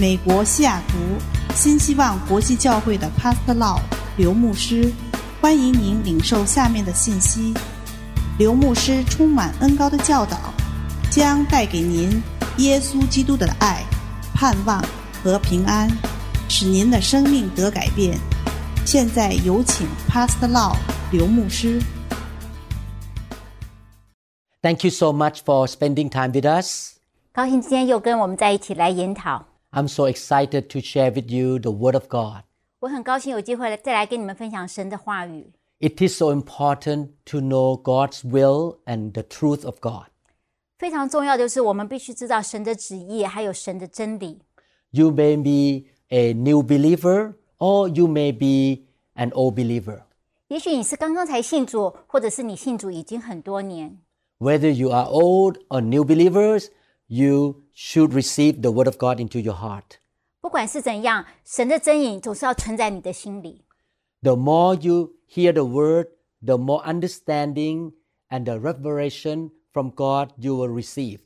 美国西雅图新希望国际教会的 Pastor Law 刘牧师，欢迎您领受下面的信息。刘牧师充满恩高的教导，将带给您耶稣基督的爱、盼望和平安，使您的生命得改变。现在有请 Pastor Law 刘牧师。 Thank you so much for spending time with us. 高兴今天又跟我们在一起来研讨。 I'm so excited to share with you the Word of God. 我很高兴有机会再来跟你们分享神的话语。 It is so important to know God's will and the truth of God. 非常重要的就是我们必须知道神的旨意，还有神的真理。 You may be a new believer or you may be an old believer. 也许你是刚刚才信主，或者是你信主已经很多年。 Whether you are old or new believers, you should receive the Word of God into your heart. 不管是怎样，神的真理总是要存在你的心里。 The more you hear the Word, the more understanding and the revelation from God you will receive.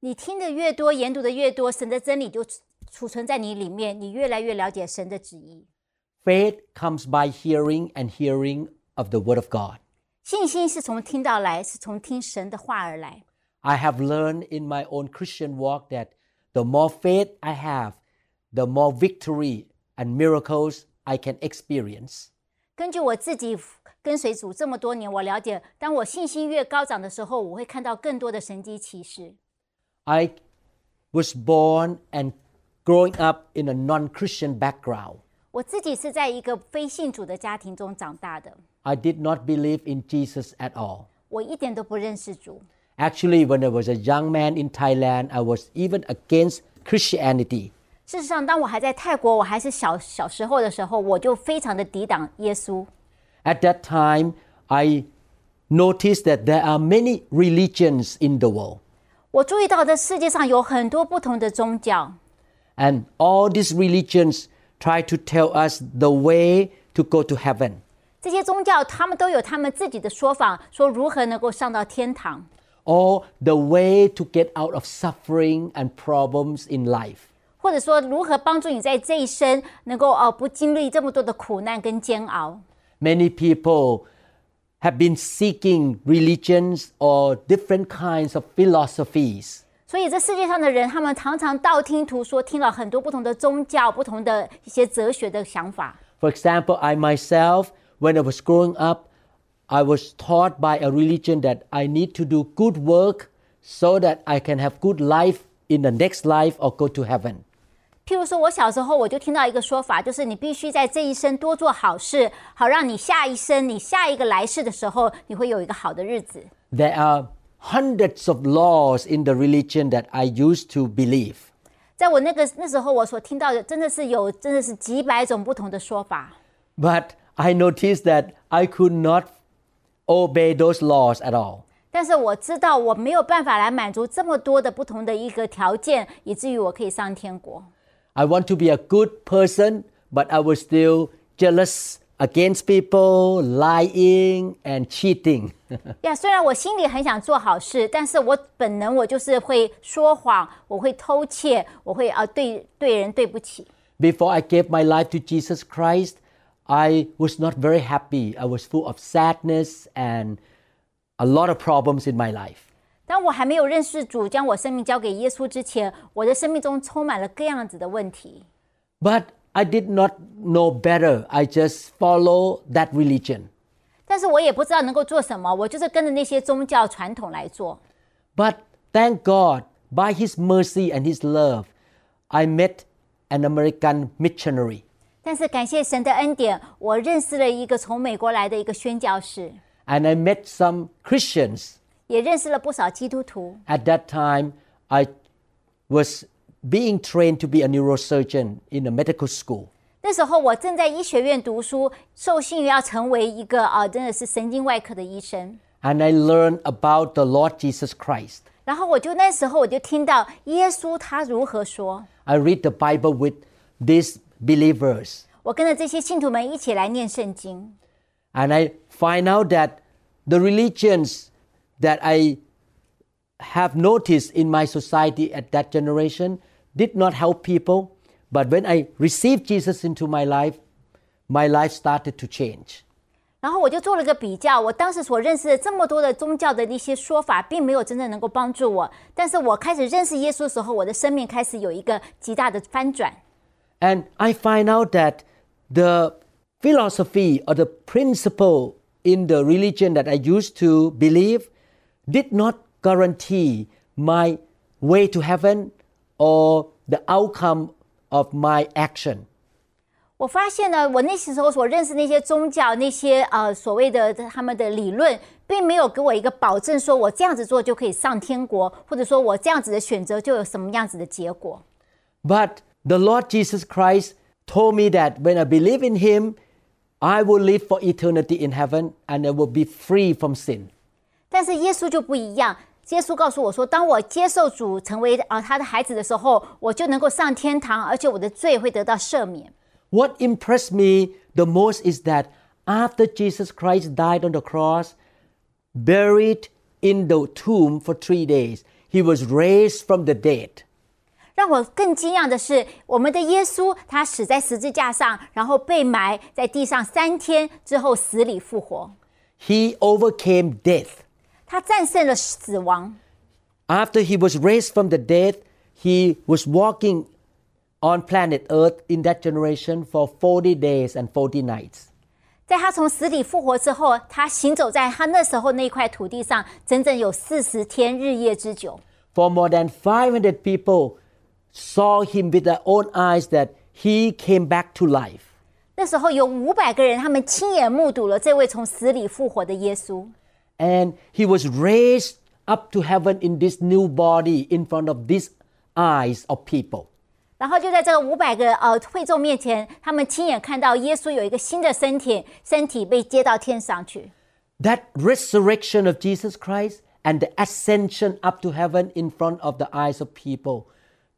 你听的越多，研读的越多，神的真理就储储存在你里面，你越来越了解神的旨意。 Faith comes by hearing and hearing of the Word of God. 信心是从听到来，是从听神的话而来。 I have learned in my own Christian walk that the more faith I have, the more victory and miracles I can experience. 根据我自己跟随主这么多年，我了解，当我信心越高涨的时候，我会看到更多的神迹奇事。 I was born and growing up in a non Christian background. 我自己是在一个非信主的家庭中长大的， I did not believe in Jesus at all. 我一点都不认识主。 Actually, when I was a young man in Thailand, I was even against Christianity. 事实上，当我还在泰国，我还是小小时候的时候，我就非常的抵挡耶稣。 At that time, I noticed that there are many religions in the world. 我注意到这世界上有很多不同的宗教， And all these religions try to tell us the way to go to heaven. 这些宗教他们都有他们自己的说法，说如何能够上到天堂， or the way to get out of suffering and problems in life. 或者说如何帮助你在这一生能够呃不经历这么多的苦难跟煎熬。 Many people have been seeking religions or different kinds of philosophies. 所以这世界上的人，他们常常道听途说，听了很多不同的宗教、不同的一些哲学的想法。 For example, I myself, when I was growing up, I was taught by a religion that I need to do good work so that I can have good life in the next life or go to heaven. 譬如说，我小时候我就听到一个说法，就是你必须在这一生多做好事，好让你下一生、你下一个来世的时候，你会有一个好的日子。 There are hundreds of laws in the religion that I used to believe. 在我那个那时候，我所听到的真的是有真的是几百种不同的说法。 But I noticed that I could not obey those laws at all. 但是我知道我没有办法来满足这么多的不同的一个条件，以至于我可以上天国。 I want to be a good person, but I was still jealous against people, lying and cheating. 呀虽然我心里很想做好事，但是我本能我就是会说谎，我会偷窃，我会啊对对人对不起。 Before I gave my life to Jesus Christ, I was not very happy. I was full of sadness and a lot of problems in my life. 当我还没有认识主，将我生命交给耶稣之前，我的生命中充满了各样子的问题。 But I did not know better. I just follow that religion. 但是我也不知道能够做什么，我就是跟着那些宗教传统来做。 But thank God, by His mercy and His love, I met an American missionary. 但是感谢神的恩典，我认识了一个从美国来的一个宣教士， And I met some Christians. 也认识了不少基督徒。 At that time, I was being trained to be a neurosurgeon in a medical school. 那时候我正在医学院读书，受训于要成为一个啊，真的是神经外科的医生。 And I learned about the Lord Jesus Christ. 然后我就那时候我就听到耶稣他如何说， I read the Bible with these believers. 我跟着这些信徒们一起来念圣经， And I find out that the religions that I have noticed in my society at that generation, did not help people, but when I received Jesus into my life, my life started to change. 然后我就做了个比较，我当时所认识的这么多的宗教的一些说法，并没有真正能够帮助我。但是我开始认识耶稣的时候，我的生命开始有一个极大的翻转。 And I find out that the philosophy or the principle in the religion that I used to believe did not guarantee my way to heaven or the outcome of my action. 我发现呢，我那时候所认识那些宗教，那些呃所谓的他们的理论，并没有给我一个保证，说我这样子做就可以上天国，或者说我这样子的选择就有什么样子的结果。 But the Lord Jesus Christ told me that when I believe in Him, I will live for eternity in heaven and I will be free from sin. 但是耶稣就不一样，耶稣告诉我说，当我接受主成为啊、呃他的孩子的时候，我就能够上天堂，而且我的罪会得到赦免。 What impressed me the most is that after Jesus Christ died on the cross, buried in the tomb for three days, he was raised from the dead. 让我更惊讶的是，我们的耶稣他死在十字架上，然后被埋在地上三天之后死里复活， He overcame death. 他战胜了死亡。 After he was raised from the dead, he was walking on planet Earth in that generation for 40 days and 40 nights. 在他从死里复活之后，他行走在他那时候那块土地上，整整有四十天日夜之久。 For more than 500 people saw him with their own eyes that he came back to life. 那时候有五百个人，他们亲眼目睹了这位从死里复活的耶稣。 And he was raised up to heaven in this new body in front of these eyes of people. 然后就在这个五百个呃会众面前，他们亲眼看到耶稣有一个新的身体，身体被接到天上去。 That resurrection of Jesus Christ and the ascension up to heaven in front of the eyes of people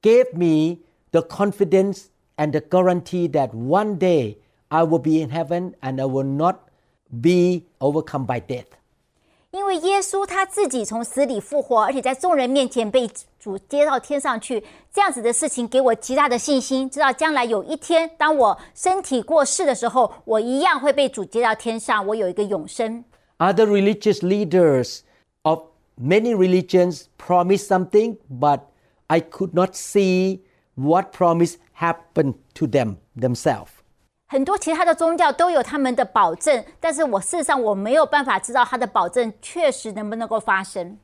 gave me the confidence and the guarantee that one day I will be in heaven and I will not be overcome by death. 因为耶稣他自己从死里复活，而且在众人面前被主接到天上去，这样子的事情给我极大的信心，知道将来有一天，当我身体过世的时候，我一样会被主接到天上，我有一个永生。 Other religious leaders of many religions promised something, but I could not see what promise happened to them themselves. 很多其他的宗教都有他们的保证，但是我事实上我没有办法知道他的保证确实能不能够发生。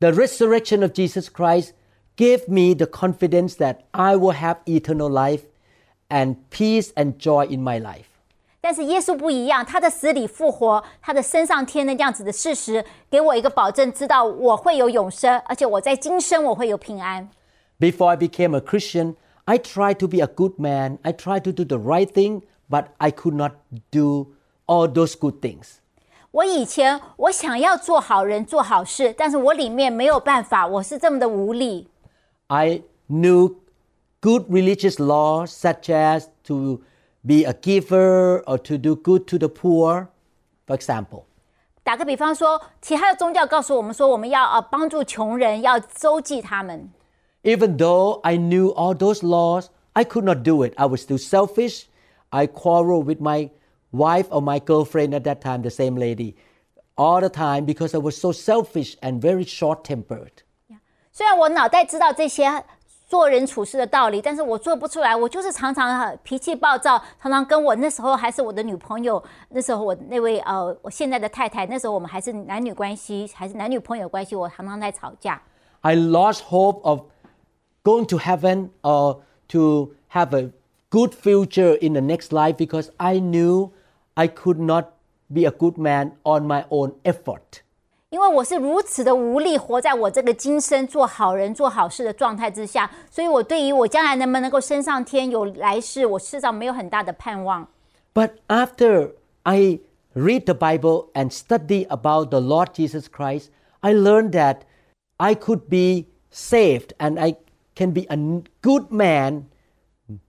The resurrection of Jesus Christ gave me the confidence that I will have eternal life and peace and joy in my life. 但是耶稣不一样，他的死里复活，他的升上天的这样子的事实，给我一个保证，知道我会有永生，而且我在今生我会有平安。 Before I became a Christian, I tried to be a good man. I tried to do the right thing, but I could not do all those good things. 我以前我想要做好人做好事，但是我里面没有办法，我是这么的无力。 I knew good religious laws such as to be a giver or to do good to the poor, for example. 打个比方说，其他的宗教告诉我们说，我们要呃帮助穷人，要周济他们。 Even though I knew all those laws, I could not do it. I was still selfish. I quarreled with my wife or my girlfriend at that time, the same lady, all the time because I was so selfish and very short tempered. 虽然我脑袋知道这些 做人处事的道理，但是我做不出来。我就是常常脾气暴躁，常常跟我那时候还是我的女朋友，那时候我那位呃我现在的太太，那时候我们还是男女关系，还是男女朋友关系，我常常在吵架。I lost hope of going to heaven or to have a good future in the next life because I knew I could not be a good man on my own effort. 因为我是如此的无力，活在我这个今生做好人、做好事的状态之下，所以我对于我将来能不能够升上天、有来世，我事实上没有很大的盼望。 But after I read the Bible and study about the Lord Jesus Christ, I learned that I could be saved and I can be a good man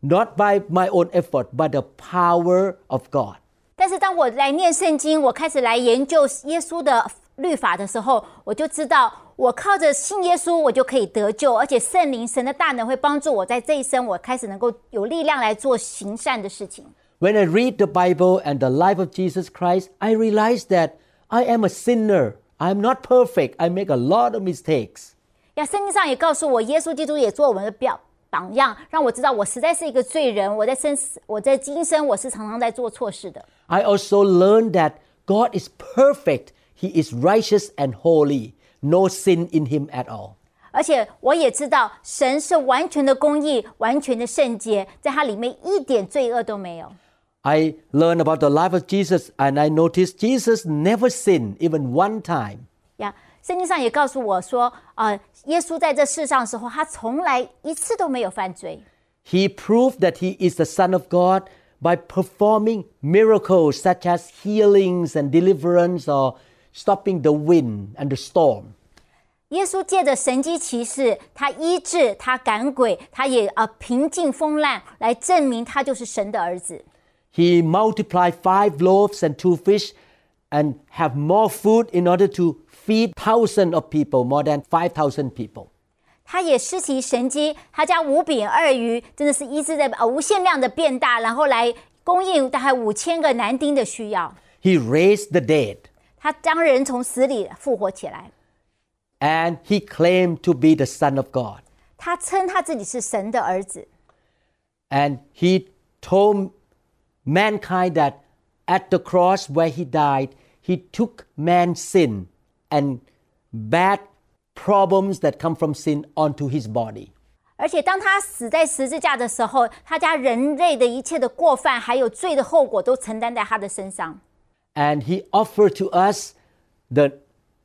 not by my own effort but the power of God. 但是当我来念圣经，我开始来研究耶稣的 律法的时候，我就知道 我靠着信耶稣，我就可以得救，而且圣灵神的大能会帮助我在这一生，我开始能够有力量来做行善的事情。 When I read the Bible and the life of Jesus Christ, I realize that I am a sinner. I'm not perfect. I make a lot of mistakes. 呀，圣经上也告诉我，耶稣基督也做我们的表榜样，让我知道我实在是一个罪人。我在生我在今生我是常常在做错事的。 I also learned that God is perfect. He is righteous and holy. No sin in him at all. 而且我也知道，神是完全的公义，完全的圣洁，在它里面一点罪恶都没有。 I learned about the life of Jesus and I noticed Jesus never sinned even one time. 呀，圣经上也告诉我说，呃，耶稣在这世上的时候，他从来一次都没有犯罪。 He proved that he is the Son of God by performing miracles such as healings and deliverance or stopping the wind and the storm. 耶稣借着神机骑士，他医治，他赶鬼，他也呃平静风浪，来证明他就是神的儿子。 He multiplied five loaves and two fish and have more food in order to feed thousands of people, more than 5,000 people. 他也施行神机，他将五饼二鱼，真的是医治的呃无限量的变大，然后来供应大概五千个男丁的需要。 He raised the dead 他将人从死里复活起来， and he claimed to be the Son of God. 他称他自己是神的儿子。 And he told mankind that at the cross where he died, he took man's sin and bad problems that come from sin onto his body. 而且当他死在十字架的时候，他将人类的一切的过犯，还有罪的后果，都承担在他的身上。 And he offered to us the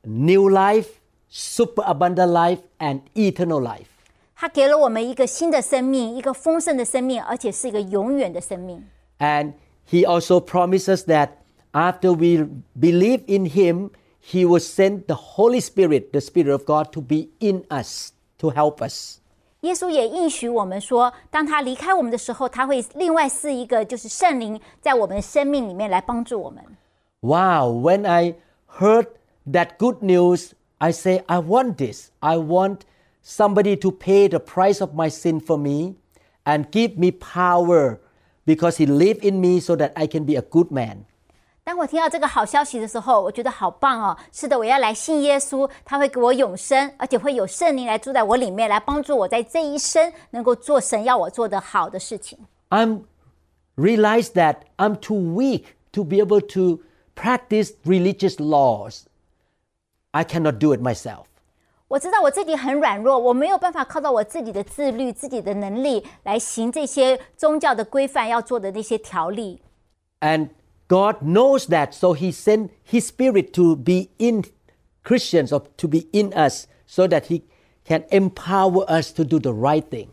new life, superabundant life, and eternal life. 他给了我们一个新的生命，一个丰盛的生命，而且是一个永远的生命。 And he also promises that after we believe in him, he will send the Holy Spirit, the Spirit of God, to be in us to help us. 耶稣也应许我们说，当他离开我们的时候，他会另外赐一个，就是圣灵，在我们的生命里面来帮助我们。 Wow, when I heard that good news, I say, I want this. I want somebody to pay the price of my sin for me and give me power because he lived in me so that I can be a good man. 当我听到这个好消息的时候，我觉得好棒哦！是的，我要来信耶稣，他会给我永生，而且会有圣灵来住在我里面，来帮助我在这一生能够做神要我做的好的事情。 I'm realized that I'm too weak to be able to practice religious laws. I cannot do it myself. 我知道我自己很软弱，我没有办法靠到我自己的自律、自己的能力来行这些宗教的规范要做的那些条例。 And God knows that, so He sent His Spirit to be in Christians or to be in us so that He can empower us to do the right thing.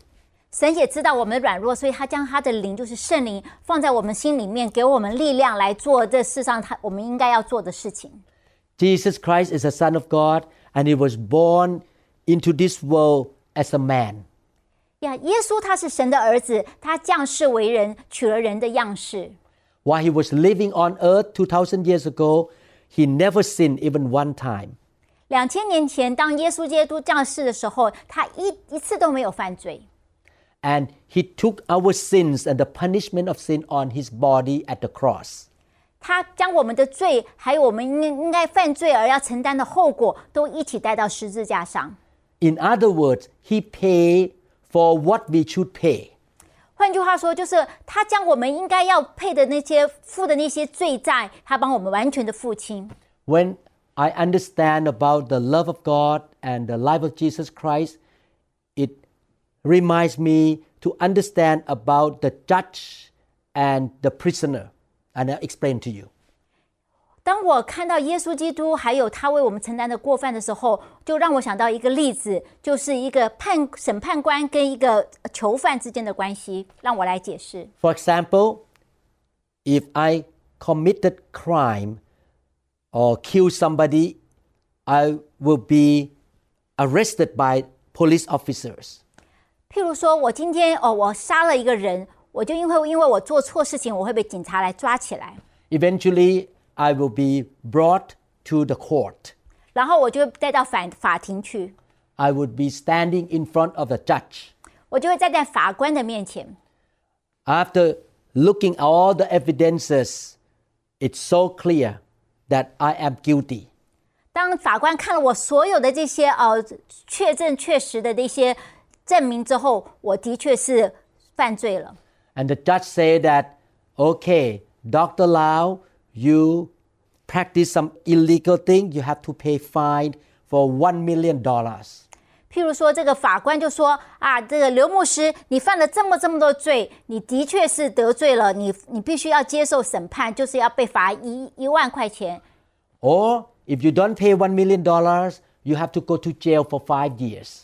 神也知道我们软弱，所以他将他的灵，就是圣灵，放在我们心里面，给我们力量来做这世上他我们应该要做的事情。 Jesus Christ is the Son of God and He was born into this world as a man. 呀，耶稣他是神的儿子，他降世为人，取了人的样式。 While He was living on earth 2,000 years ago, He never sinned even one time. 两千年前，当耶稣基督降世的时候，他一一次都没有犯罪， And He took our sins and the punishment of sin on His body at the cross. 他将我们的罪，还有我们应应该犯罪而要承担的后果，都一起带到十字架上。 In other words, He paid for what we should pay. 换句话说，就是他将我们应该要配的那些付的那些罪债，他帮我们完全的付清。 When I understand about the love of God and the life of Jesus Christ, it reminds me to understand about the judge and the prisoner. And I'll explain to you. 当我看到耶稣基督还有他为我们承担的过犯的时候，就让我想到一个例子，就是一个判审判官跟一个囚犯之间的关系。让我来解释。 For example, if I committed crime or killed somebody, I will be arrested by police officers. 譬如说，我今天哦，我杀了一个人，我就因为因为我做错事情，我会被警察来抓起来。 Eventually, I will be brought to the court. 然后我就带到法法庭去， I would be standing in front of the judge. 我就会站在法官的面前。 After looking at all the evidences, it's so clear that I am guilty. 当法官看了我所有的这些呃确证确实的这些 证明之后，我的确是犯罪了。 And the judge said that, okay, Dr. Lau, you practice some illegal thing, you have to pay fine for one million dollars. 譬如说，这个法官就说啊，这个刘牧师，你犯了这么这么多罪，你的确是得罪了，你你必须要接受审判，就是要被罚一一万块钱。 Or if you don't pay one million dollars, you have to go to jail for five years.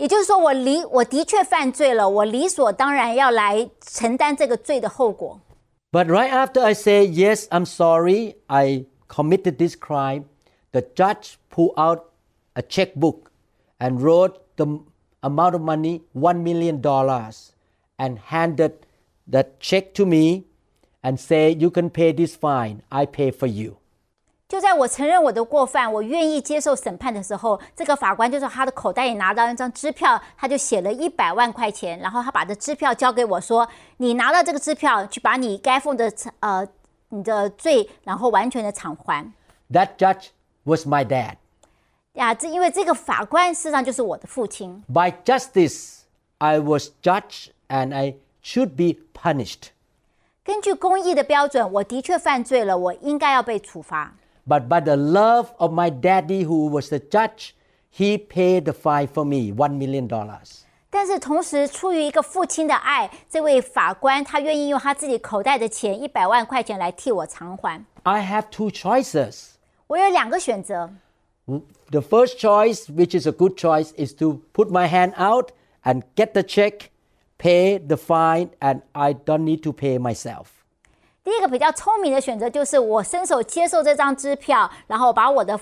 也就是说，我理我的确犯罪了，我理所当然要来承担这个罪的后果。 But right after I say, Yes, I'm sorry, I committed this crime, the judge pulled out a checkbook and wrote the amount of money, $1 million, and handed that check to me and say, You can pay this fine, I pay for you. 就在我承认我的过犯，我愿意接受审判的时候，这个法官就从他的口袋里拿到一张支票，他就写了一百万块钱，然后他把这支票交给我说：“你拿到这个支票，去把你该付的呃你的罪，然后完全的偿还。That judge was my dad. ”呀，这因为这个法官事实上就是我的父亲。By justice, I was judged and I should be punished. 根据公义的标准，我的确犯罪了，我应该要被处罚。But by the love of my daddy, who was the judge, he paid the fine for me, $1 million. 但是同时，出于一个父亲的爱，这位法官他愿意用他自己口袋的钱一百万块钱来替我偿还。 I have two choices. 我有两个选择， The first choice, which is a good choice, is to put my hand out and get the check, pay the fine, and I don't need to pay myself. 第一个比较聪明的选择就是我伸手接受这张支票，然后把我的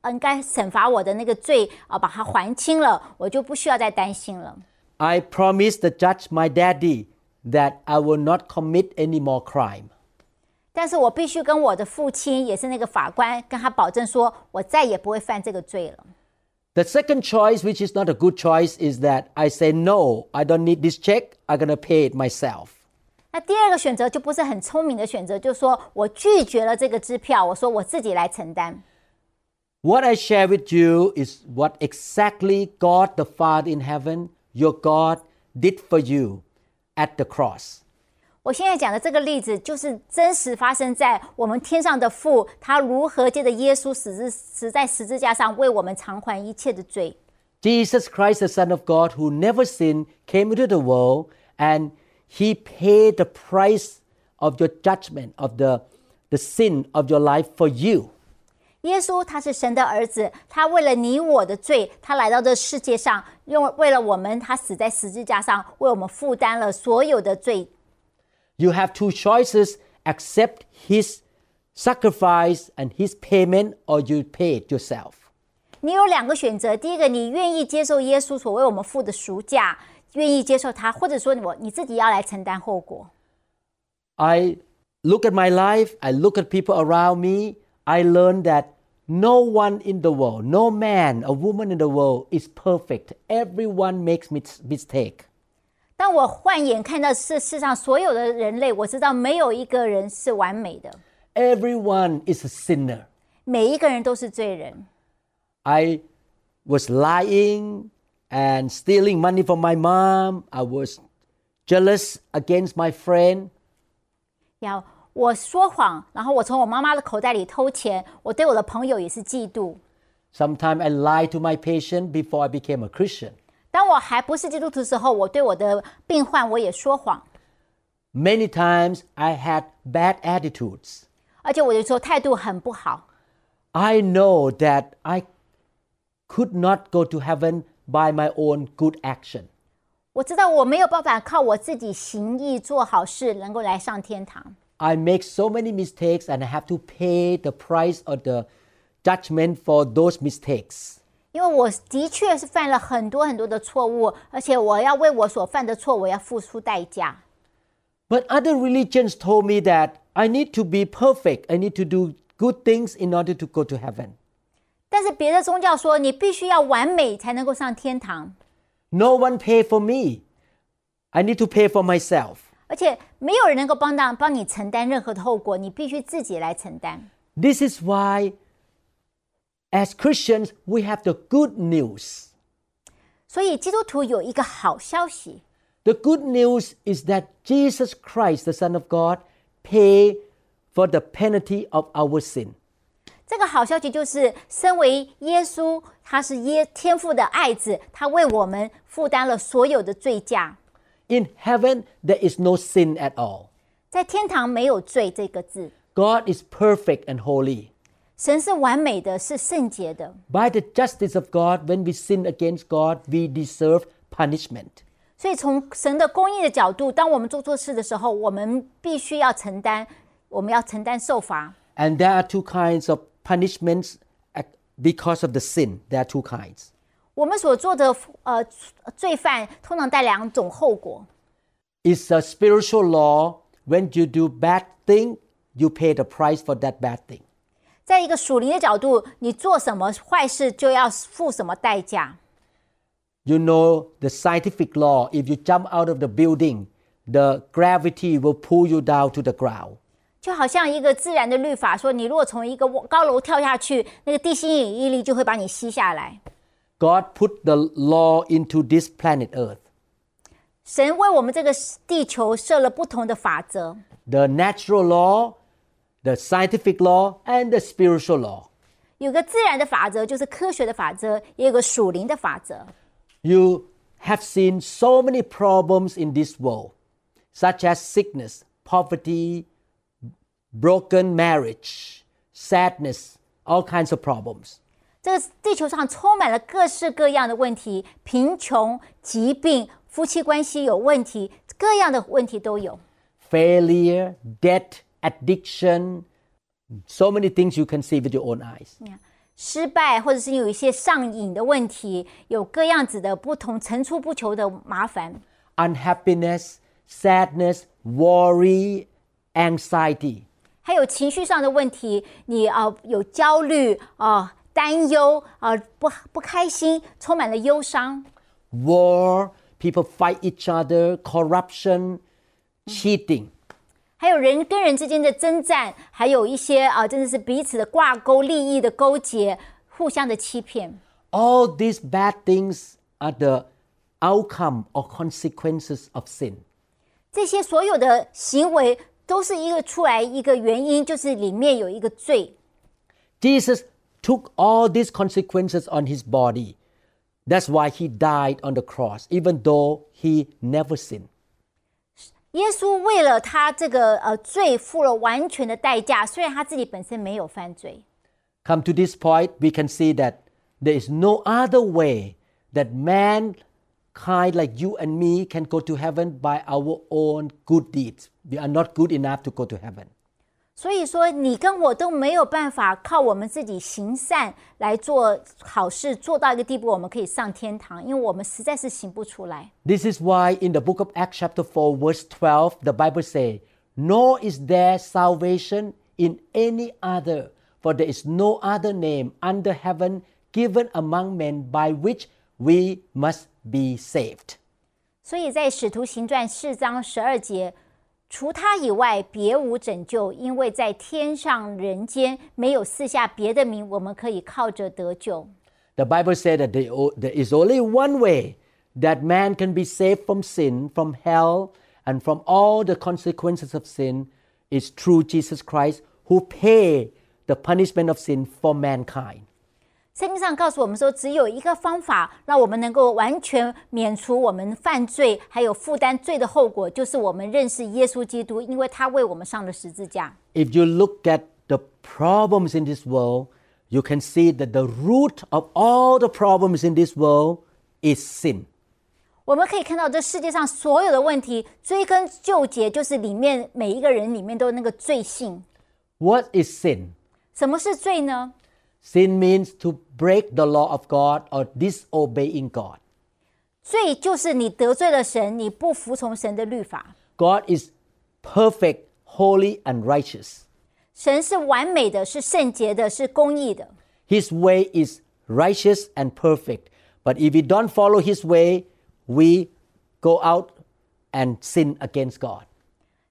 呃应该惩罚我的那个罪啊，把它还清了，我就不需要再担心了。 I promised the judge, my daddy, that I will not commit any more crime. 但是我必须跟我的父亲，也是那个法官，跟他保证说，我再也不会犯这个罪了。 The second choice, which is not a good choice, is that I say, no, I don't need this check. I'm going to pay it myself. 那第二个选择就不是很聪明的选择，就是说我拒绝了这个支票，我说我自己来承担。 What I share with you is what exactly God the Father in heaven, your God, did for you at the cross. 我现在讲的这个例子，就是真实发生在我们天上的父，他如何借着耶稣死之死在十字架上，为我们偿还一切的罪。 Jesus Christ, the Son of God, who never sinned, came into the world and he paid the price of your judgment, of the, the sin of your life for you. 耶稣他是神的儿子，他为了你我的罪，他来到这世界上，用为了我们，他死在十字架上，为我们负担了所有的罪。 You have two choices accept his sacrifice and his payment, or you pay it yourself. 你有两个选择，第一个，你愿意接受耶稣所为我们付的赎价， 愿意接受他，或者说我你自己要来承担后果。 I look at my life, I look at people around me, I learn that no one in the world, no man, a woman in the world is perfect. Everyone makes mis- mistake. 当我换眼看到世世上所有的人类，我知道没有一个人是完美的， Everyone is a sinner. 每一个人都是罪人。 I was lying and stealing money from my mom. I was jealous against my friend. 要我说谎，然后我从我妈妈的口袋里偷钱，我对我的朋友也是嫉妒。 Sometimes I lied to my patient before I became a Christian. 当我还不是基督徒的时候，我对我的病患我也说谎， Many times I had bad attitudes. 而且我有时候态度很不好。 I know that I could not go to heaven by my own good action. 我知道我没有办法靠我自己行义做好事能够来上天堂。 I make so many mistakes and I have to pay the price of the judgment for those mistakes. 因为我的确是犯了很多很多的错误，而且我要为我所犯的错，我要付出代价。 But other religions told me that I need to be perfect, I need to do good things in order to go to heaven. 但是别的宗教说，你必须要完美才能够上天堂， No one pay for me. I need to pay for myself. 而且没有人能够帮到帮你承担任何的后果，你必须自己来承担。 This is why, as Christians, we have the good news. 所以基督徒有一个好消息， The good news is that Jesus Christ, the Son of God, paid for the penalty of our sin. 这个好消息就是，身为耶稣，他是耶天父的爱子，他为我们负担了所有的罪价。 In heaven, there is no sin at all. 在天堂没有罪这个字， God is perfect and holy. 神是完美的，是圣洁的。 By the justice of God, when we sin against God, we deserve punishment. 所以从神的公义的角度，当我们做错事的时候，我们必须要承担，我们要承担受罚。 And there are two kinds of punishments ac- because of the sin. There are two kinds. 我们所做的呃罪犯，通常带两种后果。 It's a spiritual law. When you do bad thing, you pay the price for that bad thing. 在一个属灵的角度，你做什么坏事就要付什么代价。 You know the scientific law. If you jump out of the building, the gravity will pull you down to the ground. 就好像一个自然的律法说，你如果从一个高楼跳下去，那个地心引力力就会把你吸下来。 God put the law into this planet Earth. 神为我们这个地球设了不同的法则， The natural law, the scientific law, and the spiritual law. 有个自然的法则，就是科学的法则，也有个属灵的法则。 You have seen so many problems in this world, such as sickness, poverty, broken marriage, sadness, all kinds of problems. 这个地球上充满了各式各样的问题，贫穷、疾病、夫妻关系有问题，各样的问题都有。 Failure, debt, addiction, so many things you can see with your own eyes. 失败，或者是有一些上瘾的问题，有各样子的不同层出不穷的麻烦， Unhappiness, sadness, worry, anxiety. 还有情绪上的问题，你啊、呃有焦虑啊、担忧啊、不不开心，充满了忧伤。War, people fight each other, corruption, cheating. 还有人跟人之间的征战，还有一些啊、真的是彼此的挂钩、利益的勾结、互相的欺骗。All these bad things are the outcome or consequences of sin. 这些所有的行为都是一个出来一个原因，就是里面有一个罪。 Jesus took all these consequences on his body. That's why he died on the cross, even though he never sinned. 耶稣为了他这个呃罪付了完全的代价，虽然他自己本身没有犯罪。 Come to this point, we can see that there is no other way that mankind like you and me can go to heaven by our own good deeds. We are not good enough to go to heaven. 所以说，你跟我都没有办法靠我们自己行善来做好事，做到一个地步，我们可以上天堂，因为我们实在是行不出来。 This is why in the book of Acts chapter 4 verse 12 the Bible say, "Nor is there salvation in any other, for there is no other name under heaven given among men by which we must be saved." 所以在使徒行传四章十二节，除他以外别无拯救，因为在天上人间没有赐下别的名，我们可以靠着得救。 The Bible said that there o- there is only one way that man can be saved from sin, from hell, and from all the consequences of sin is through Jesus Christ who paid the punishment of sin for mankind. 圣经上告诉我们说，只有一个方法，让我们能够完全免除我们犯罪，还有负担罪的后果，就是我们认识耶稣基督，因为他为我们上了十字架。 If you look at the problems in this world, you can see that the root of all the problems in this world is sin. 我们可以看到这世界上所有的问题，追根究结，就是里面每一个人里面都有那个罪性。 What is sin? 什么是罪呢？ Sin means to break the law of God or disobeying God. 罪就是你得罪了神，你不服从神的律法。 God is perfect, holy, and righteous. 神是完美的，是圣洁的，是公义的。 His way is righteous and perfect. But if we don't follow His way, we go out and sin against God.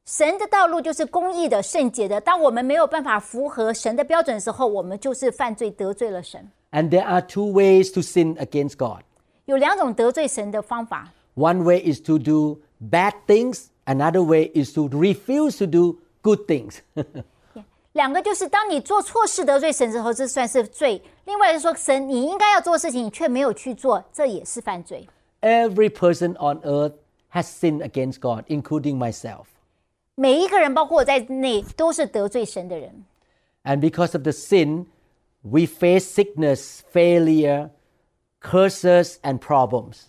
神的道路就是公义的、圣洁的。当我们没有办法符合神的标准的时候，我们就是犯罪得罪了神。 And there are two ways to sin against God. 有两种得罪神的方法， One way is to do bad things, another way is to refuse to do good things. 两个就是当你做错事得罪神之后，这算是罪；另外是说神你应该要做的事情，你却没有去做，这也是犯罪。 Every person on earth has sinned against God, including myself. 每一个人，包括我在内，都是得罪神的人。 And because of the sin, we face sickness, failure, curses, and problems.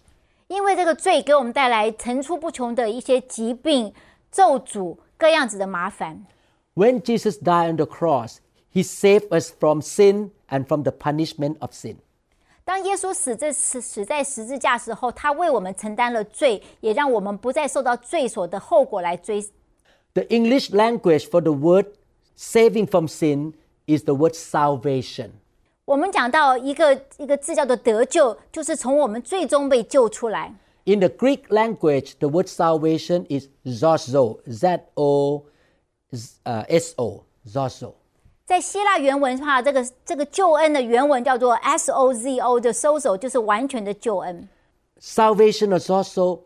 因为这个罪给我们带来层出不穷的一些疾病、咒诅、各样子的麻烦。 When Jesus died on the cross, he saved us from sin and from the punishment of sin. 当耶稣死在死死在十字架时候，他为我们承担了罪，也让我们不再受到罪所的后果来追。 the English language for the word saving from sin is the word salvation. 我们讲到一个一个字叫做得救，就是从我们最终被救出来。In the Greek language, the word salvation is sozo, z o uh, s o, sozo. 在希腊原文哈，这个这个救恩的原文叫做 s o z o 的 sozo，就是完全的救恩。Salvation is also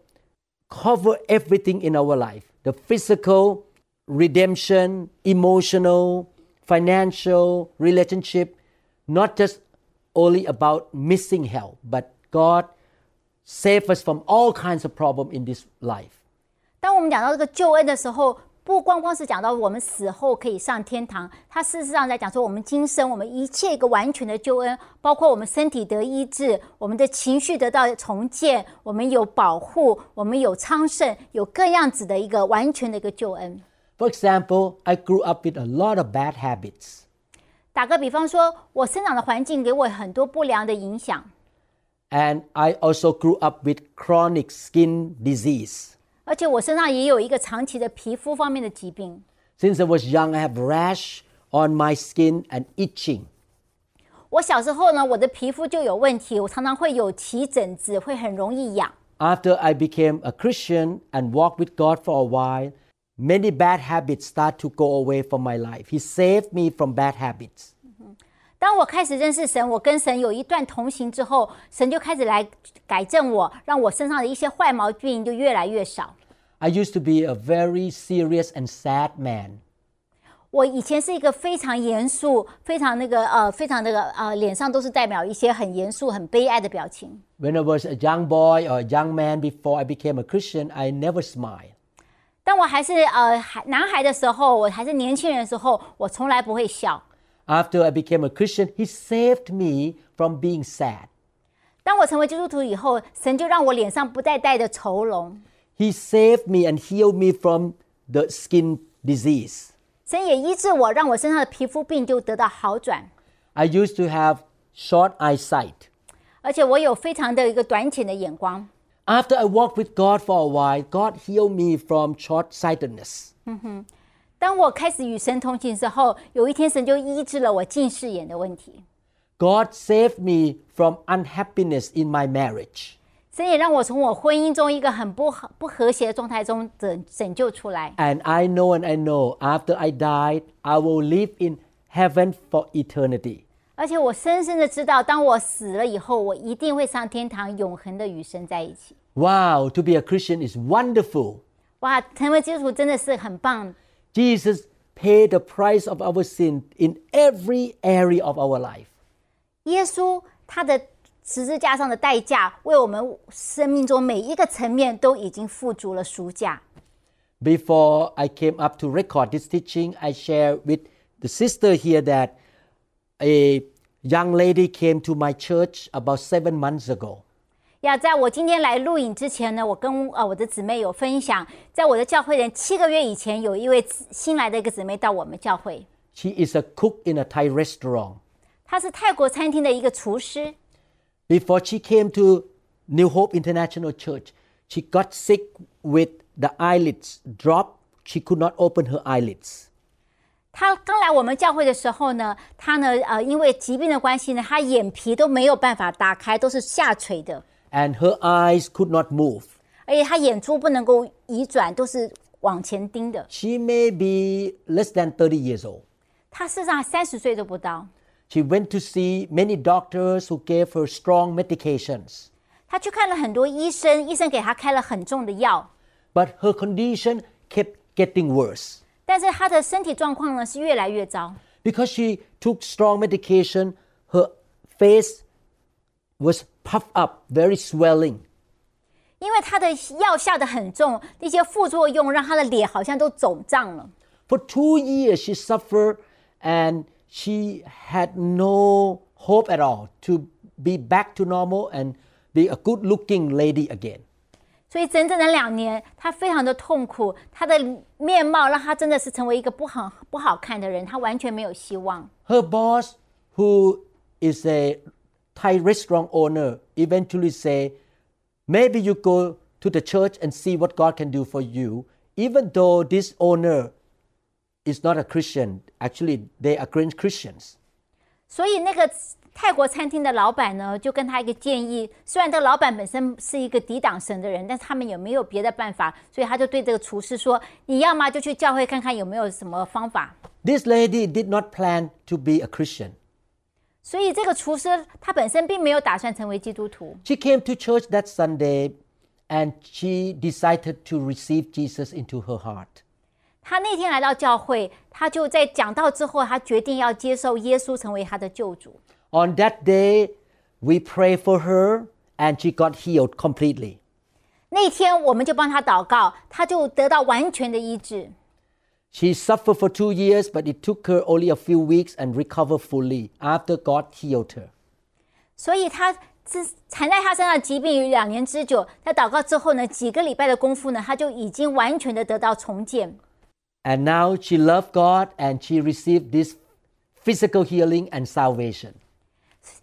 cover everything in our life the physical, redemption, emotional, financial, relationship, not just only about missing help, but God save us from all kinds of problem in this life. 当我们讲到这个救恩的时候， 不光光是讲到我们死后可以上天堂，它事实上在讲说我们今生我们一切一个完全的救恩，包括我们身体得医治，我们的情绪得到重建，我们有保护，我们有昌盛，有各样子的一个完全的一个救恩。For example, I grew up with a lot of bad habits. 打个比方说，我生长的环境给我很多不良的影响，And I also grew up with chronic skin disease. 而且我身上也有一个长期的皮肤方面的疾病。 Since I was young, I have rash on my skin and itching. 我小时候呢，我的皮肤就有问题，我常常会有起疹子，会很容易痒。 After I became a Christian and walked with God for a while, many bad habits start to go away from my life. He saved me from bad habits. 当我开始认识神，我跟神有一段同行之后，神就开始来改正我，让我身上的一些坏毛病就越来越少。 I used to be a very serious and sad man. 我以前是一个非常严肃、非常那个呃、非常那个呃，脸上都是代表一些很严肃、很悲哀的表情。 When I was a young boy or a young man before I became a Christian, I never smiled. 当我还是呃孩男孩的时候，我还是年轻人的时候，我从来不会笑。 After I became a Christian, He saved me from being sad. 当我成为基督徒以后，神就让我脸上不再带着愁容， He saved me and healed me from the skin disease. 神也医治我，让我身上的皮肤病就得到好转。 I used to have short eyesight. 而且我有非常的一个短浅的眼光。 After I walked with God for a while, God healed me from short sightedness. 当我开始与神同行之后，有一天神就医治了我近视眼的问题。 God saved me from unhappiness in my marriage. 神也让我从我婚姻中一个很不和不和谐的状态中拯拯救出来。 And I know and I know after I died, I will live in heaven for eternity. 而且我深深的知道，当我死了以后，我一定会上天堂，永恒的与神在一起。 Wow, to be a Christian is wonderful. 哇，成为基督徒真的是很棒。 Jesus paid the price of our sin in every area of our life. 耶稣他的十字架上的代价，为我们生命中每一个层面都已经付足了赎价。 Before I came up to record this teaching, I shared with the sister here that a young lady came to my church about seven months ago. 呀，在我今天来录影之前呢，我跟呃我的姊妹有分享，在我的教会人七个月以前，有一位新来的一个姊妹到我们教会， She is a cook in a Thai restaurant. 她是泰国餐厅的一个厨师。 Before she came to New Hope International Church, she got sick with the eyelids dropped. She could not open her eyelids. 她刚来我们教会的时候呢，她呢呃因为疾病的关系呢，她眼皮都没有办法打开，都是下垂的， And her eyes could not move. 而且她眼珠不能够移转，都是往前盯的。 She may be less than 30 years old. 她事实上三十岁都不到。 She went to see many doctors who gave her strong medications. 她去看了很多医生，医生给她开了很重的药， But her condition kept getting worse. 但是她的身体状况呢是越来越糟。 Because she took strong medication, her face was puffed up, very swelling. 因为她的药下的很重，那些副作用让她的脸好像都肿胀了。 For two years, she suffered and she had no hope at all to be back to normal and be a good looking lady again. 所以整整的两年，她非常的痛苦，她的面貌让她真的是成为一个不好不好看的人，她完全没有希望。 Her boss, who is a Thai restaurant owner, eventually say, maybe you go to the church and see what God can do for you, even though this owner is not a Christian. Actually, they are Christians. 所以那个泰国餐厅的老板呢，就跟他一个建议，虽然这个老板本身是一个抵挡神的人，但是他们有没有别的办法？所以他就对这个厨师说：“你要么就去教会看看有没有什么方法。 This lady did not plan to be a Christian. ” 所以这个厨师他本身并没有打算成为基督徒， She came to church that Sunday and she decided to receive Jesus into her heart. 他那天来到教会，他就在讲道之后，他决定要接受耶稣成为他的救主。 On that day, we prayed for her and she got healed completely. 那天我们就帮他祷告，他就得到完全的医治。 She suffered for two years, but it took her only a few weeks and recovered fully after God healed her. 所以他这缠在他身上的疾病有两年之久，在祷告之后呢，几个礼拜的功夫呢，他就已经完全的得到重建。 And now she loved God and she received this physical healing and salvation.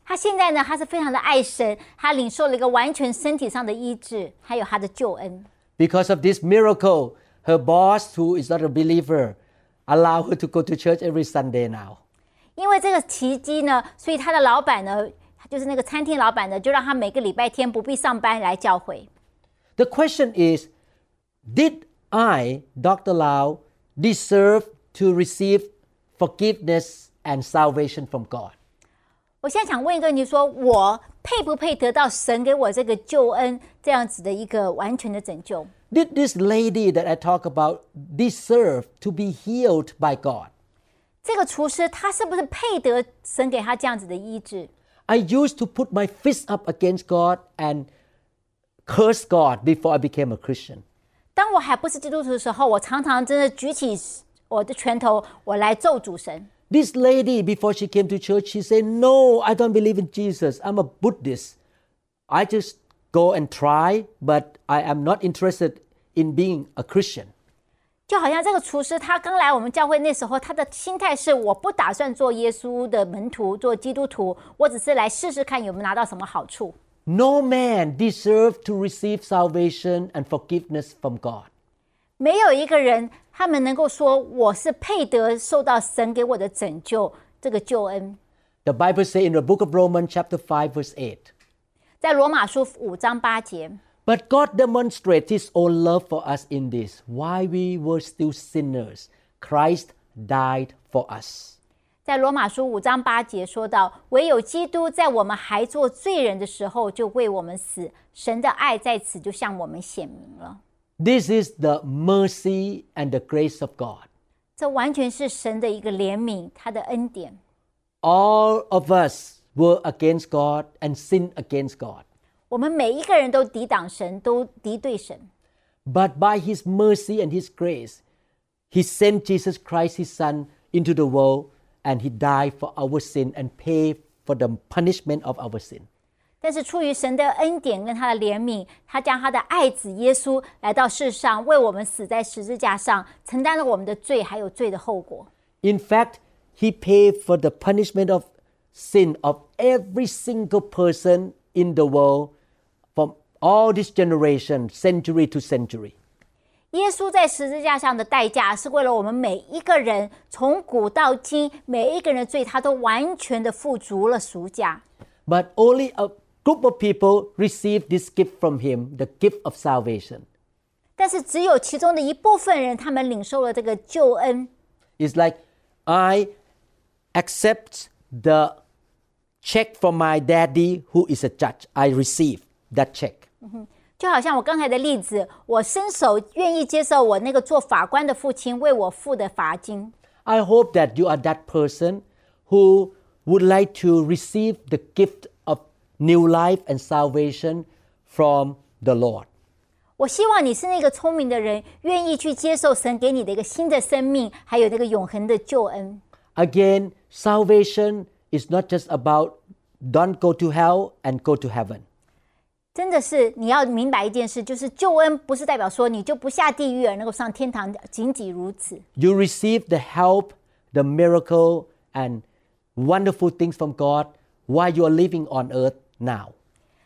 他现在呢，他是非常的爱神，他领受了一个完全身体上的医治，还有他的救恩。 Because of this miracle, her boss, who is not a believer, allowed her to go to church every Sunday now. 因为这个奇迹呢，所以他的老板呢，就是那个餐厅老板呢，就让他每个礼拜天不必上班来教会。 The question is Did I, Dr. Lau, deserve to receive forgiveness and salvation from God? 我现在想问一个问题：说我配不配得到神给我这个救恩这样子的一个完全的拯救？ Did this lady that I talk about deserve to be healed by God? 这个厨师他是不是配得神给他这样子的医治？ I used to put my fist up against God and curse God before I became a Christian. 当我还不是基督徒的时候，我常常真的举起我的拳头，我来咒主神。 This lady, before she came to church, she said, No, I don't believe in Jesus. I'm a Buddhist. I just go and try, but I am not interested in being a Christian. 就好像这个厨师，他刚来我们教会那时候，他的心态是：我不打算做耶稣的门徒，做基督徒，我只是来试试看有没有拿到什么好处。 No man deserved to receive salvation and forgiveness from God. 没有一个人， 他们能够说我是配得受到神给我的拯救这个救恩。 The Bible says in the book of Romans, chapter 5, verse 8. 在罗马书五章八节， But God demonstrates His own love for us in this. While we were still sinners, Christ died for us. 在罗马书五章八节说到：“唯有基督在我们还做罪人的时候，就为我们死。神的爱在此就向我们显明了。 This is the mercy and the grace of God. 这完全是神的一个怜悯，他的恩典。 All of us were against God and sinned against God. 我们每一个人都抵挡神，都敌对神。 But by His mercy and His grace, He sent Jesus Christ, His Son, into the world and He died for our sin and paid for the punishment of our sin. 但是出于神的恩典跟他的怜悯，他将他的爱子耶稣来到世上，为我们死在十字架上，承担了我们的罪，还有罪的后果。 In fact, he paid for the punishment of sin of every single person in the world from all this generation, century to century. 耶稣在十字架上的代价，是为了我们每一个人，从古到今，每一个人的罪，他都完全的付足了赎价。 But only a group of people received this gift from him, the gift of salvation. 但是只有其中的一部分人，他们领受了这个救恩。 It's like I accept the check from my daddy who is a judge. I receive that check. 就好像我刚才的例子，我伸手愿意接受我那个做法官的父亲为我付的罚金。 I hope that you are that person who would like to receive the gift of new life and salvation from the Lord. 我希望你是那个聪明的人，愿意去接受神给你的一个新的生命，还有那个永恒的救恩。 Again, salvation is not just about don't go to hell and go to heaven. 真的是你要明白一件事，就是救恩不是代表说你就不下地狱而能够上天堂，仅仅如此。 You receive the help, the miracle, and wonderful things from God while you are living on earth now.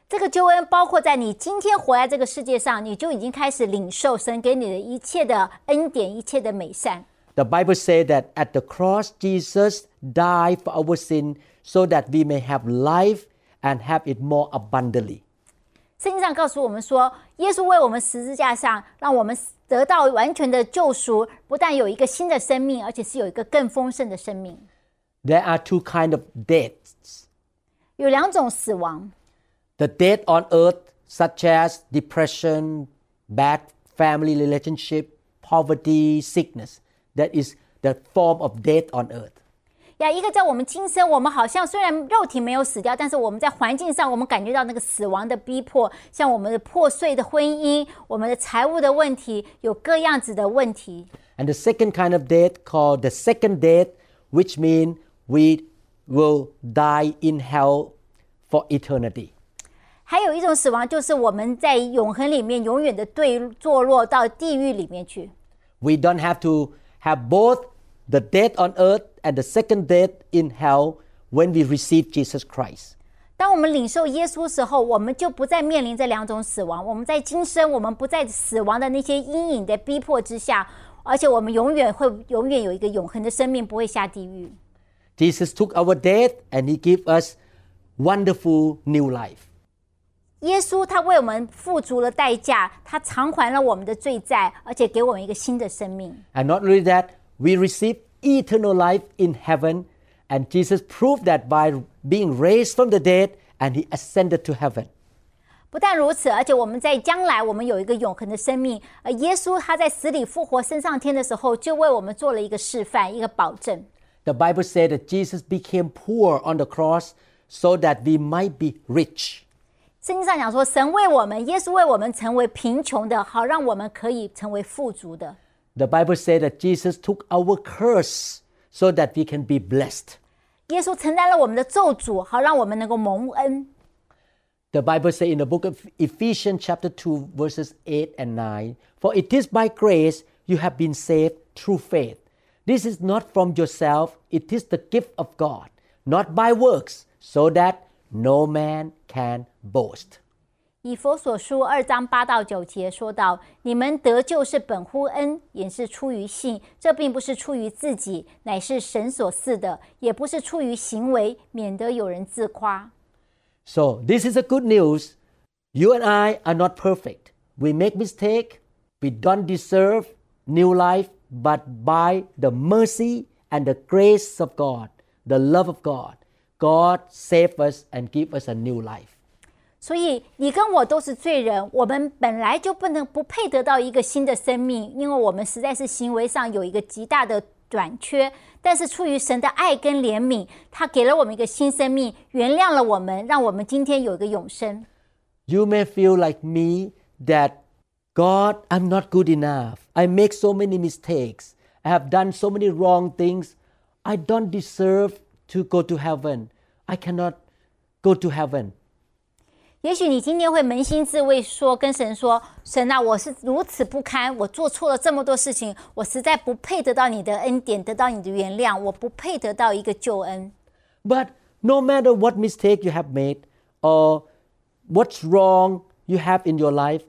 这个救恩包括在你今天活在这个世界上，你就已经开始领受神给你的一切的恩典、一切的美善。 The Bible says that at the cross, Jesus died for our sin so that we may have life and have it more abundantly. 圣经上告诉我们说，耶稣为我们十字架上，让我们得到完全的救赎，不但有一个新的生命，而且是有一个更丰盛的生命。 There are two kinds of deaths. 有两种死亡， The death on earth, such as depression, bad family relationship, poverty, sickness. That is the form of death on earth. 呀，一个在我们今生，我们好像虽然肉体没有死掉，但是我们在环境上，我们感觉到那个死亡的逼迫，像我们的破碎的婚姻，我们的财务的问题，有各样子的问题。 And the second kind of death called the second death, which means we will die in hell for eternity. 还有一种死亡，就是我们在永恒里面永远的坠堕落到地狱里面去。 We don't have to have both the death on earth and the second death in hell when we receive Jesus Christ. 当我们领受耶稣时候，我们就不再面临这两种死亡。我们在今生，我们不在死亡的那些阴影的逼迫之下，而且我们永远会永远有一个永恒的生命，不会下地狱。 Jesus took our death and he gave us wonderful new life. 耶稣他为我们付足了代价，他偿还了我们的罪债，而且给我们一个新的生命。 And not only that, we receive eternal life in heaven. And Jesus proved that by being raised from the dead and he ascended to heaven. 不但如此，而且我们在将来我们有一个永恒的生命。而耶稣他在死里复活升上天的时候，就为我们做了一个示范，一个保证。 The Bible said that Jesus became poor on the cross so that we might be rich. 圣经上讲说，神为我们，耶稣为我们成为贫穷的，好让我们可以成为富足的。 The Bible said that Jesus took our curse so that we can be blessed. 耶稣承担了我们的咒诅，好让我们能够蒙恩。 The Bible says in the book of Ephesians, chapter 2, verses 8 and 9 For it is by grace you have been saved through faith. This is not from yourself, it is the gift of God, not by works, so that no man can boast. 以佛所书二章八到九节说到：“你们得救是本乎恩，也是出于信。这并不是出于自己，乃是神所赐的；也不是出于行为，免得有人自夸。 So, this is a good news. You and I are not perfect. We make mistake. We don't deserve new life, but by the mercy and the grace of God, the love of God, God save us and give us a new life. 所以你跟我都是罪人，我们本来就不能不配得到一个新的生命，因为我们实在是行为上有一个极大的短缺。但是出于神的爱跟怜悯，他给了我们一个新生命，原谅了我们，让我们今天有一个永生。 You may feel like me that God, I'm not good enough. I make so many mistakes. I have done so many wrong things. I don't deserve to go to heaven. I cannot go to heaven. 也许你今天会扪心自问说，跟神说：“神啊，我是如此不堪，我做错了这么多事情，我实在不配得到你的恩典，得到你的原谅，我不配得到一个救恩。” But no matter what mistake you have made or what's wrong you have in your life,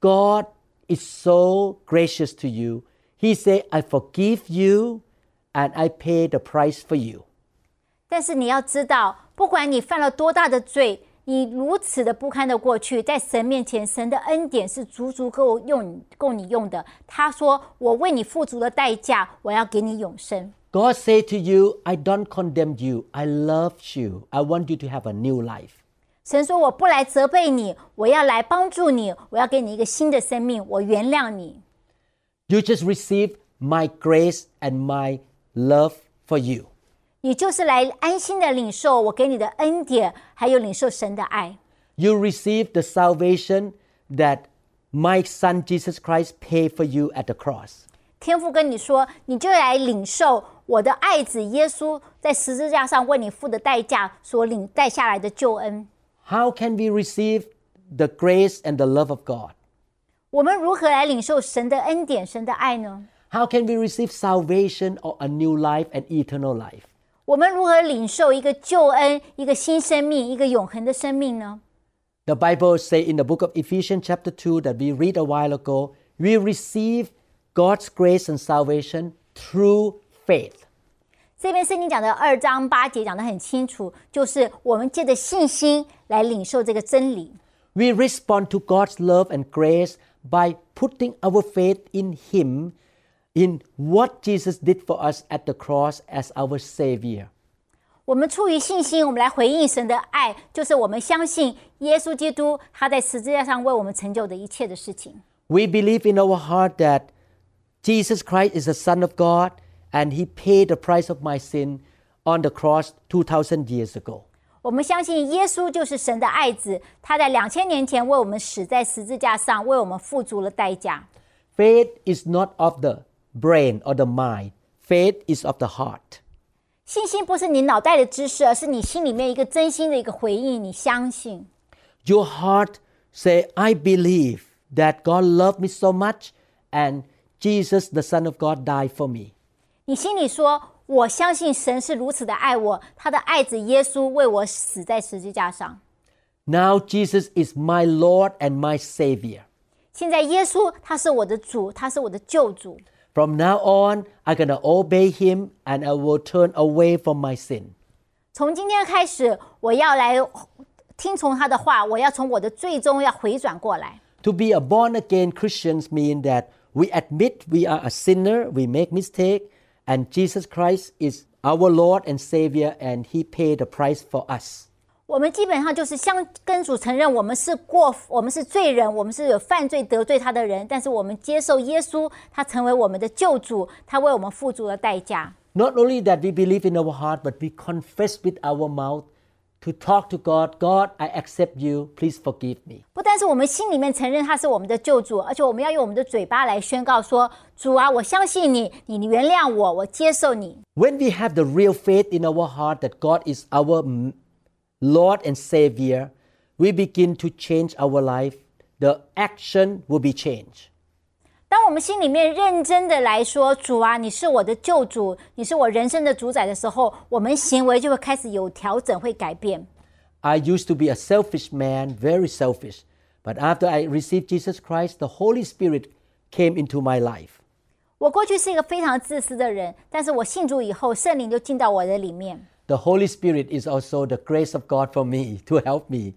God is so gracious to you. He said, I forgive you and I pay the price for you. 但是你要知道，不管你犯了多大的罪，你如此的不堪的过去，在神面前，神的恩典是足足够用够你用的。他说：“我为你付出了代价，我要给你永生。” God said to you, I don't condemn you. I love you. I want you to have a new life. 神说：“我不来责备你，我要来帮助你，我要给你一个新的生命，我原谅你。” You just receive my grace and my love for you. 你就是来安心的领受我给你的恩典，还有领受神的爱。You receive the salvation that my son Jesus Christ paid for you at the cross. 天父跟你说，你就来领受我的爱子耶稣在十字架上为你付的代价所领带下来的救恩。 How can we receive the grace and the love of God? 我们如何来领受神的恩典、神的爱呢？ How can we receive salvation or a new life and eternal life? 我们如何领受一个救恩、一个新生命、一个永恒的生命呢？ The Bible say in the book of Ephesians chapter 2 that we read a while ago, we receive God's grace and salvation through faith. 这边圣经讲的二章八节讲得很清楚，就是我们借着信心来领受这个真理。 We respond to God's love and grace by putting our faith in Him, in what Jesus did for us at the cross as our Savior. 我们出于信心，我们来回应神的爱，就是我们相信耶稣基督他在十字架上为我们成就的一切的事情。 We believe in our heart that Jesus Christ is the Son of God and He paid the price of my sin on the cross 2,000 years ago. 我们相信耶稣就是神的爱子，他在两千年前为我们死在十字架上，为我们付足了代价。 Faith is not of the brain or the mind, faith is of the heart. 信心不是你脑袋的知识，而是你心里面一个真心的一个回应。你相信， Your heart say, I believe that God loved me so much and Jesus, the Son of God, died for me. 你心里说：“我相信神是如此的爱我，他的爱子耶稣为我死在十字架上。 Now Jesus is my Lord and my Savior. 现在耶稣他是我的主，他是我的救主。 From now on, I'm going to obey Him and I will turn away from my sin. 从今天开始，我要来听从他的话，我要从我的最终要回转过来。 To be a born again Christians mean that we admit we are a sinner, we make mistake, and Jesus Christ is our Lord and Savior and He paid the price for us. 我们基本上就是相跟主承认，我们是过，我们是罪人，我们是有犯罪得罪他的人。但是我们接受耶稣，他成为我们的救主，他为我们付出了代价。 Not only that we believe in our heart, but we confess with our mouth to talk to God God, I accept you, please forgive me. 不但是我们心里面承认他是我们的救主，而且我们要用我们的嘴巴来宣告说：“主啊，我相信你，你原谅我，我接受你。 When we have the real faith in our heart that God is our mm, Lord and Savior, we begin to change our life. The action will be changed. ” 当我们心里面认真的来说：“主啊，你是我的救主，你是我人生的主宰”的时候，我们行为就会开始有调整，会改变。 I used to be a selfish man, very selfish. But after I received Jesus Christ, the Holy Spirit came into my life. 我过去是一个非常自私的人，但是我信主以后，圣灵就进到我的里面。 The Holy Spirit is also the grace of God for me to help me.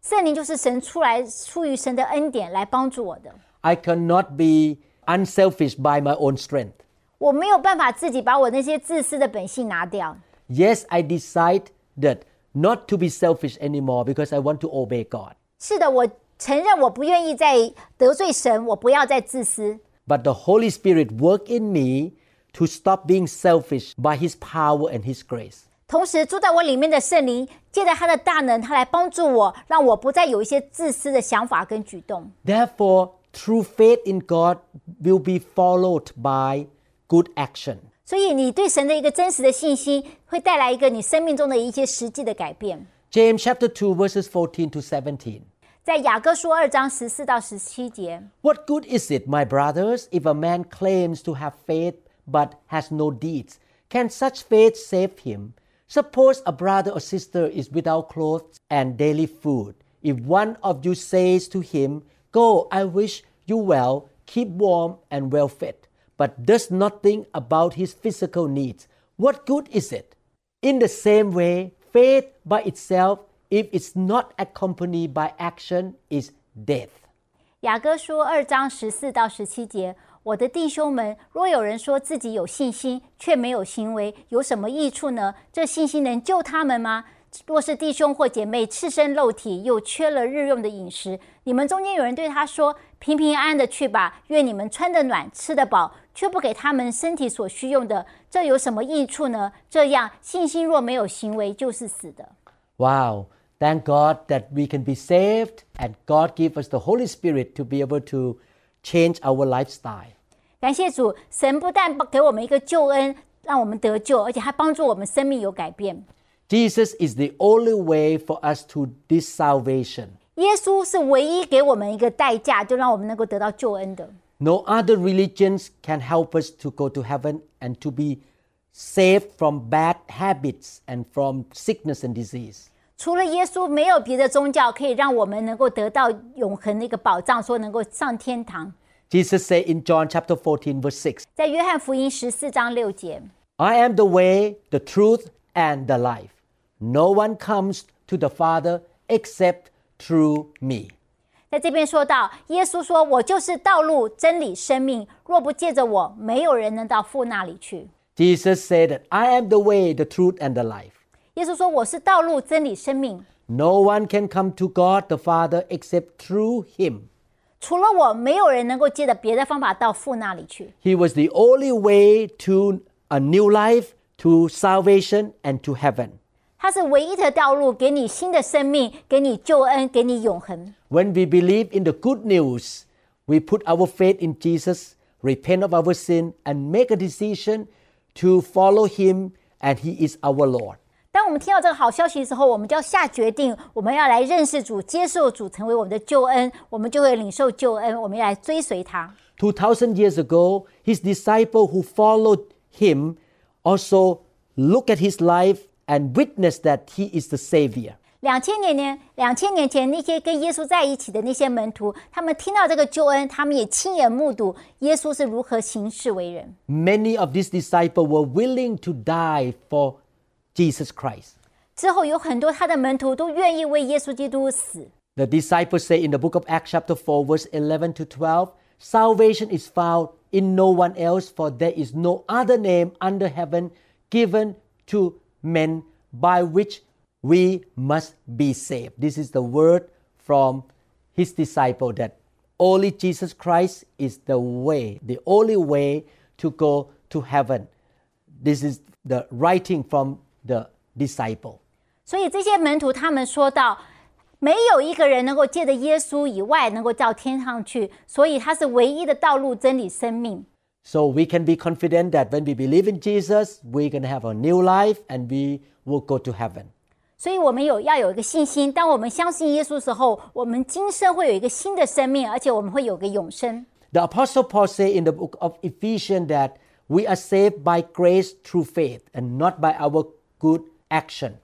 圣灵就是神出来出于神的恩典来帮助我的。 I cannot be unselfish by my own strength. 我没有办法自己把我那些自私的本性拿掉。 Yes, I decide that not to be selfish anymore because I want to obey God. 是的，我承认我不愿意再得罪神，我不要再自私。 But the Holy Spirit work in me to stop being selfish by his power and his grace. 同时，住在我里面的圣灵，借着他的大能，他来帮助我，让我不再有一些自私的想法跟举动。 Therefore, true faith in God will be followed by good action. 所以，你对神的一个真实的信心，会带来一个你生命中的一些实际的改变。 James chapter 2 verses 14 to 17. 在雅各书二章十四到十七节， What good is it, my brothers, if a man claims to have faith but has no deeds? Can such faith save him? Suppose a brother or sister is without clothes and daily food. If one of you says to him, Go, I wish you well, keep warm and well fed, but does not think about his physical needs, what good is it? In the same way, faith by itself, if it's not accompanied by action, is death. 雅各书二章十四到十七节，我的弟兄们，若有人说自己有信心，却没有行为，有什么益处呢？这信心能救他们吗？ 若是弟兄或姐妹赤身露体，又缺了日用的饮食，你们中间有人对他说：“平平安安的去吧，愿你们穿得暖，吃得饱，却不给他们身体所需用的，这有什么益处呢？这样信心若没有行为，就是死的。” Wow, thank God that we can be saved and God give us the Holy Spirit to be able to change our lifestyle. 感谢主，神不但给我们一个救恩，让我们得救，而且还帮助我们生命有改变。Jesus is the only way for us to this salvation. 耶稣是唯一给我们一个代价，就让我们能够得到救恩的。 No other religions can help us to go to heaven and to be saved from bad habits and from sickness and disease. 除了耶稣，没有别的宗教可以让我们能够得到永恒的一个保障，说能够上天堂。 Jesus said in John chapter 14 verse 6, 在约翰福音十四章六节， I am the way, the truth, and the life. No one comes to the Father except through me. 在这边说到，耶稣说：“我就是道路、真理、生命，若不借着我，没有人能到父那里去。” Jesus said that I am the way, the truth, and the life. 耶稣说：“我是道路、真理、生命， No one can come to God the Father except through him. 除了我，没有人能够借着别的方法到父那里去。 He was the only way to a new life, to salvation, and to heaven. 他是唯一的道路，给你新的生命，给你救恩，给你永恒。 When we believe in the good news, we put our faith in Jesus, repent of our sin, and make a decision to follow him, and he is our Lord. 当我们听到这个好消息的时候，我们就要下决定，我们要来认识主，接受主，成为我们的救恩，我们就会领受救恩，我们要来追随他。 2000 years ago, his disciple who followed him also look at his life and witness that he is the savior. 两千年年，两千年前那些跟耶稣在一起的那些门徒，他们听到这个救恩，他们也亲眼目睹耶稣是如何行事为人。 Many of these disciples were willing to die for Jesus Christ. 之后有很多他的门徒都愿意为耶稣基督死。 The disciples say in the book of Acts, chapter 4, verse 11 to 12 Salvation is found in no one else, for there is no other name under heaven given to men by which we must be saved. This is the word from his disciple that only Jesus Christ is the way, the only way to go to heaven. This is the writing from the disciple. 所以这些门徒他们说到，没有一个人能够借着耶稣以外能够到天上去，所以他是唯一的道路、真理、生命。 So we can be confident that when we believe in Jesus, we're going to have a new life and we will go to heaven. 所以我们有要有一个信心，当我们相信耶稣的时候，我们今生会有一个新的生命，而且我们会有个永生。 The Apostle Paul say in the book of Ephesians that we are saved by grace through faith and not by our good action.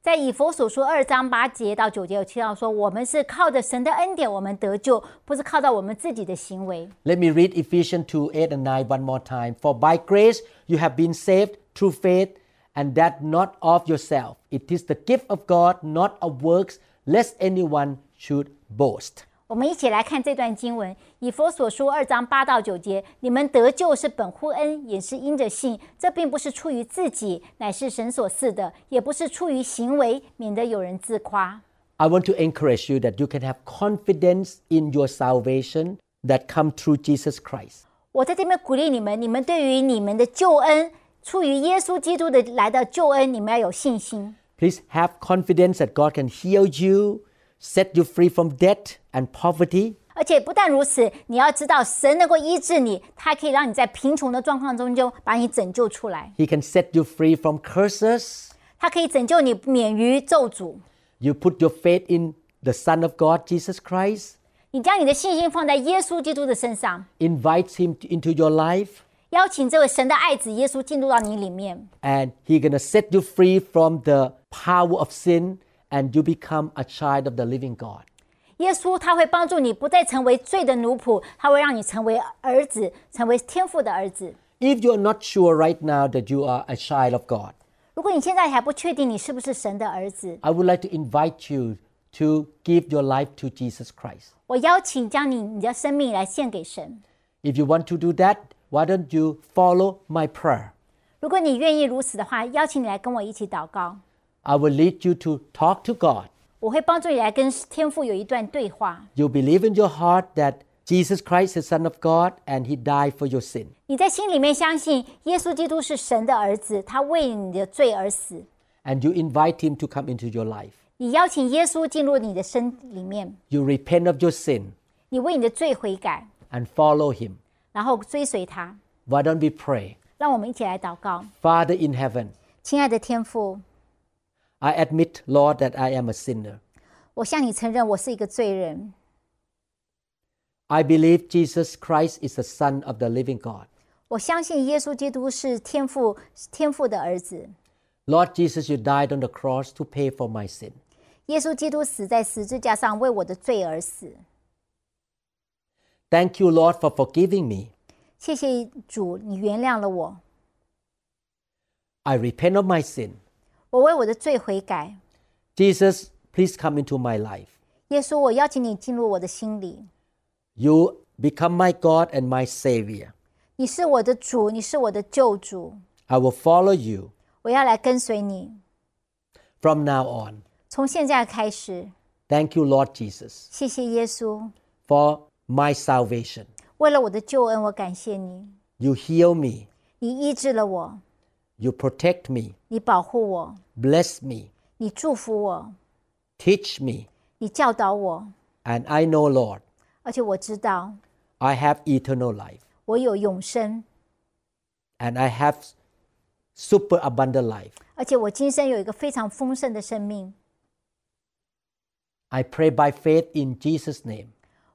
在以佛所书二章八节到九节有提到说，我们是靠着神的恩典，我们得救，不是靠到我们自己的行为。 Let me read Ephesians 2 8 and 9 one more time. For by grace you have been saved through faith, and that not of yourself. It is the gift of God, not of works, lest anyone should boast. 我们一起来看这段经文，以佛所书二章八到九节：你们得救是本乎恩，也是因着信。这并不是出于自己，乃是神所赐的；也不是出于行为，免得有人自夸。 I want to encourage you that you can have confidence in your salvation that come through Jesus Christ. 我在这边鼓励你们，你们对于你们的救恩，出于耶稣基督的来的救恩，你们要有信心。 Please have confidence that God can heal you, set you free from debt and poverty. 而且不但如此，你要知道神能够医治你，他可以让你在贫穷的状况中就把你拯救出来， He can set you free from curses. 他可以拯救你免于咒诅。 You put your faith in the Son of God, Jesus Christ, 你将你的信心放在耶稣基督的身上， invite him to- into your life, 邀请这位神的爱子耶稣进入到你里面， and he gonna set you free from the power of sin, and you become a child of the living God. 耶稣他会帮助你不再成为罪的奴仆，他会让你成为儿子，成为天父的儿子。 If you're not sure right now that you are a child of God, 如果你现在还不确定你是不是神的儿子， I would like to invite you to give your life to Jesus Christ. 我邀请将你你的生命来献给神。 If you want to do that, why don't you follow my prayer? 如果你愿意如此的话，邀请你来跟我一起祷告， I will lead you to talk to God. 我会帮助你来跟天父有一段对话。 You believe in your heart that Jesus Christ is the Son of God and He died for your sin. 你在心里面相信耶稣基督是神的儿子，他为你的罪而死。 And you invite Him to come into your life. 你邀请耶稣进入你的身里面， You repent of your sin 你为你的罪悔改， and follow Him. 然后追随他。 Why don't we pray? 让我们一起来祷告， Father in heaven, 亲爱的天父， I admit, Lord, that I am a sinner. 我向你承认我是一个罪人， I believe Jesus Christ is the Son of the living God. 我相信耶稣基督是天父天父的儿子。 Lord Jesus, you died on the cross to pay for my sin. 耶稣基督死在十字架上，为我的罪而死。 Thank you, Lord, for forgiving me. 谢谢主，你原谅了我， I repent of my sin. 我为我的罪悔改。 Jesus, please come into my life. 耶稣，我邀请你进入我的心里， You become my God and my Savior. 你是我的主，你是我的救主， I will follow you 我要来跟随你。 from now on. 从现在开始， Thank you, Lord Jesus, 谢谢耶稣， for my salvation. 为了我的救恩，我感谢你。 You heal me, 你医治了我， you protect me, 你保护我， bless me, 你祝福我， teach me, 你教导我， and I know, Lord, 而且我知道 I have eternal life 我有永生， and I have super abundant life. 而且我今生有一个非常丰盛的生命。 I pray by faith in Jesus' name.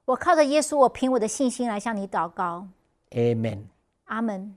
我靠着耶稣，我凭我的信心来向你祷告。 Amen. 阿门。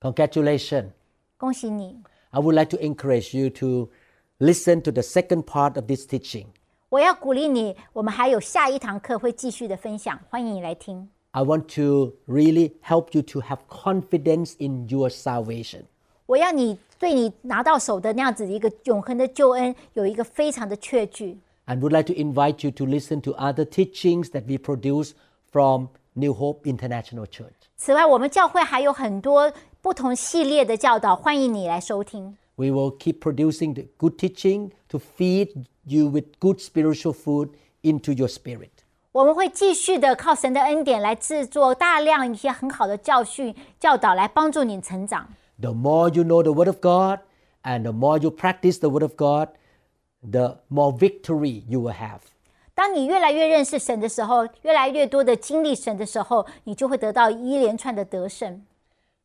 Congratulations. 恭喜你！ I would like to encourage you to listen to the second part of this teaching. 我要鼓励你，我们还有下一堂课会继续的分享，欢迎你来听。 I want to really help you to have confidence in your salvation. 我要你对你拿到手的那样子的一个永恒的救恩有一个非常的确据。 and would like to invite you to listen to other teachings that we produce from New Hope International Church. 此外，我们教会还有很多 不同系列的教导，欢迎你来收听。 We will keep producing the good teaching to feed you with good spiritual food into your spirit. 我们会继续的靠神的恩典来制作大量一些很好的教训教导，来帮助你成长。 The more you know the Word of God and the more you practice the Word of God, the more victory you will have. 当你越来越认识神的时候，越来越多的经历神的时候，你就会得到一连串的得胜。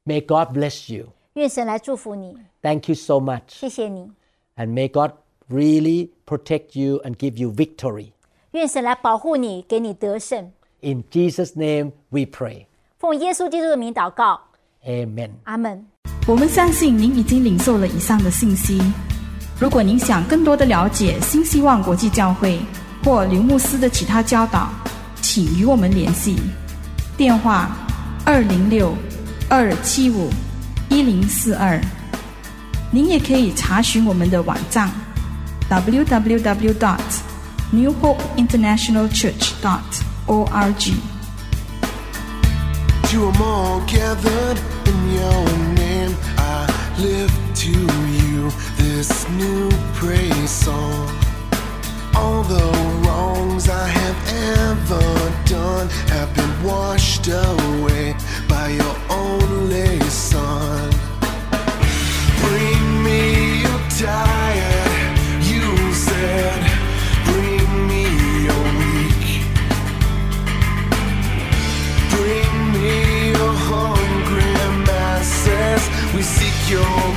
May God bless you. 愿神来祝福你， Thank you so much. 谢谢你。 And may God really protect you and give you victory. 愿神来保护你，给你得胜。 In Jesus' name we pray. 奉耶稣基督的名祷告， Amen. 阿门。我们相信您已经领受了以上的信息。如果您想更多的了解新希望国际教会或刘牧师的其他教导，请与我们联系。电话：二零六 二七五一零四二。您也可以查询我们的网站 www dot new hope international church dot org。To 'em all gathered in your name, your